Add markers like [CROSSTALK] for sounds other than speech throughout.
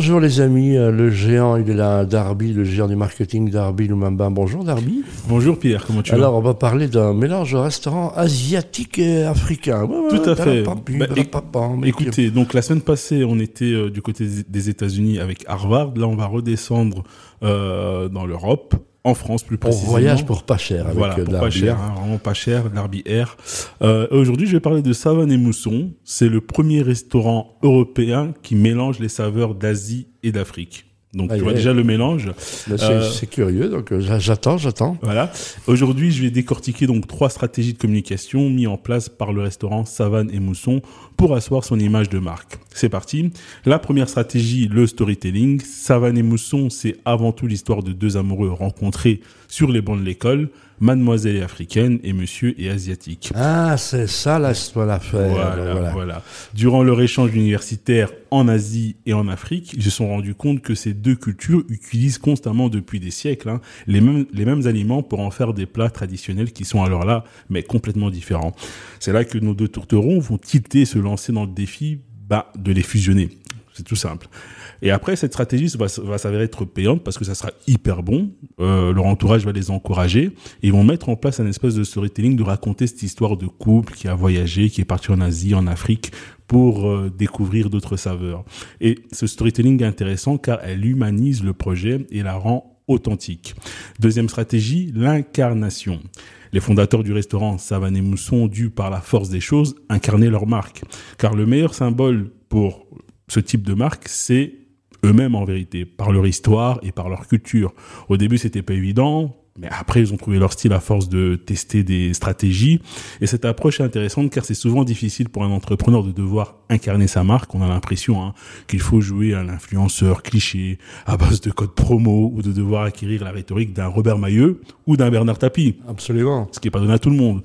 Bonjour les amis, euh, le géant, il est là, Darby, le géant du marketing, Darby Lumumba. Bonjour Darby. Bonjour Pierre, comment tu vas? Alors on va parler d'un mélange de restaurant asiatique et africain. Tout à fait. Bah, écoutez, donc la semaine passée, on était euh, du côté des États-Unis avec Harvard. Là, on va redescendre euh, dans l'Europe en France plus précisément. On voyage pour pas cher avec voilà, pour pas cher, hein, vraiment pas cher, l'Arby Air. Euh, Aujourd'hui, je vais parler de Savane et Mousson. C'est le premier restaurant européen qui mélange les saveurs d'Asie et d'Afrique. Donc, tu vois déjà le mélange. Euh, c'est curieux, donc euh, j'attends, j'attends. Voilà. Aujourd'hui, je vais décortiquer donc trois stratégies de communication mises en place par le restaurant Savane et Mousson pour asseoir son image de marque. C'est parti. La première stratégie, le storytelling. Savane et Mousson, c'est avant tout l'histoire de deux amoureux rencontrés sur les bancs de l'école Mademoiselle est africaine et Monsieur est asiatique. Ah, c'est ça l'affaire. Voilà, voilà. voilà. Durant leur échange universitaire en Asie et en Afrique, ils se sont rendus compte que ces deux cultures utilisent constamment depuis des siècles hein, les, mêmes, les mêmes aliments pour en faire des plats traditionnels qui sont alors là, mais complètement différents. C'est là que nos deux tourterons vont quitter se lancer dans le défi bah, de les fusionner. C'est tout simple. Et après, cette stratégie va, va s'avérer être payante parce que ça sera hyper bon. Euh, leur entourage va les encourager. ils vont mettre en place un espèce de storytelling de raconter cette histoire de couple qui a voyagé, qui est parti en Asie, en Afrique pour euh, découvrir d'autres saveurs. Et ce storytelling est intéressant car elle humanise le projet et la rend authentique. Deuxième stratégie, l'incarnation. Les fondateurs du restaurant Savane et Mousson ont dû, par la force des choses, incarner leur marque. Car le meilleur symbole pour ce type de marque, c'est eux-mêmes en vérité, par leur histoire et par leur culture. Au début, c'était pas évident. Mais après, ils ont trouvé leur style à force de tester des stratégies. Et cette approche est intéressante car c'est souvent difficile pour un entrepreneur de devoir incarner sa marque. On a l'impression hein, qu'il faut jouer à l'influenceur cliché à base de codes promo ou de devoir acquérir la rhétorique d'un Robert Mailleux ou d'un Bernard Tapie. Absolument. Ce qui n'est pas donné à tout le monde.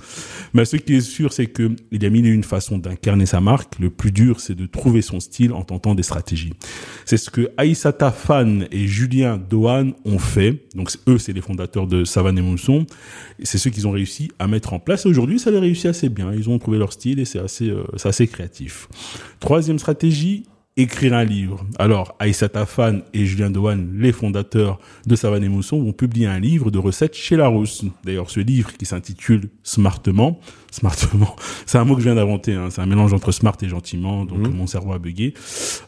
Mais ce qui est sûr, c'est qu'il y a mille et une façons d'incarner sa marque. Le plus dur, c'est de trouver son style en tentant des stratégies. C'est ce que Aïssata Fan et Julien Dohan ont fait. Donc eux, c'est les fondateurs de Savane et Mousson. C'est ceux qu'ils ont réussi à mettre en place. Aujourd'hui, ça les réussit assez bien. Ils ont trouvé leur style et c'est assez, euh, assez créatif. Troisième stratégie, écrire un livre. Alors, Aïssata Fan et Julien Dohan, les fondateurs de Savane et Mousson, vont publier un livre de recettes chez Larousse. D'ailleurs, ce livre qui s'intitule Smartement, smartement. [LAUGHS] C'est un mot que je viens d'inventer. Hein. C'est un mélange entre smart et gentiment. Donc mhm. mon cerveau a bugué.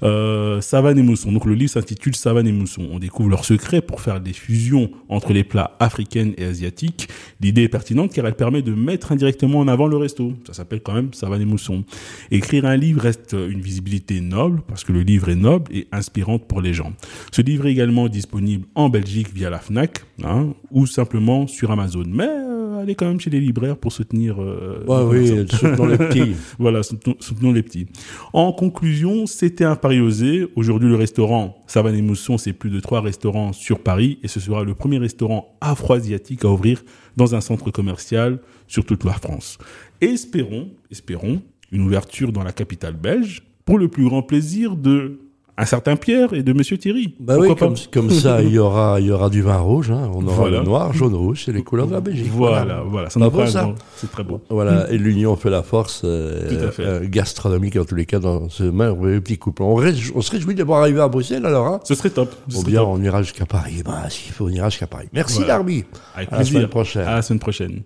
Euh, savane et mousson. Donc le livre s'intitule Savane et mousson. On découvre leurs secrets pour faire des fusions entre les plats africains et asiatiques. L'idée est pertinente car elle permet de mettre indirectement en avant le resto. Ça s'appelle quand même Savane et mousson. Écrire un livre reste une visibilité noble parce que le livre est noble et inspirante pour les gens. Ce livre est également disponible en Belgique via la Fnac hein, ou simplement sur Amazon. Mais euh, allez quand même chez les libraires pour soutenir euh, Ouais, oui, soutenons les petits. [LAUGHS] voilà, soutenons, les petits. En conclusion, c'était un pari osé. Aujourd'hui, le restaurant Savane et Mousson, c'est plus de trois restaurants sur Paris et ce sera le premier restaurant afro-asiatique à ouvrir dans un centre commercial sur toute la France. Et espérons, espérons, une ouverture dans la capitale belge pour le plus grand plaisir de un certain Pierre et de Monsieur Thierry. Bah oui, comme, ça, il y aura, il y aura du vin rouge. Hein. On aura le noir, jaune, rouge, c'est les couleurs de la Belgique. Voilà, voilà, ça, c'est très bon. Voilà, et l'union fait la force euh, euh, gastronomique en tous les cas dans ce merveilleux petit couple. On, on se réjouit d'avoir arrivé à Bruxelles alors. Hein ce serait top. Ou bien on ira jusqu'à Paris. Bah, s'il faut, on ira jusqu'à Paris. Merci voilà. Darby. Avec plaisir. À la semaine prochaine. À la semaine prochaine.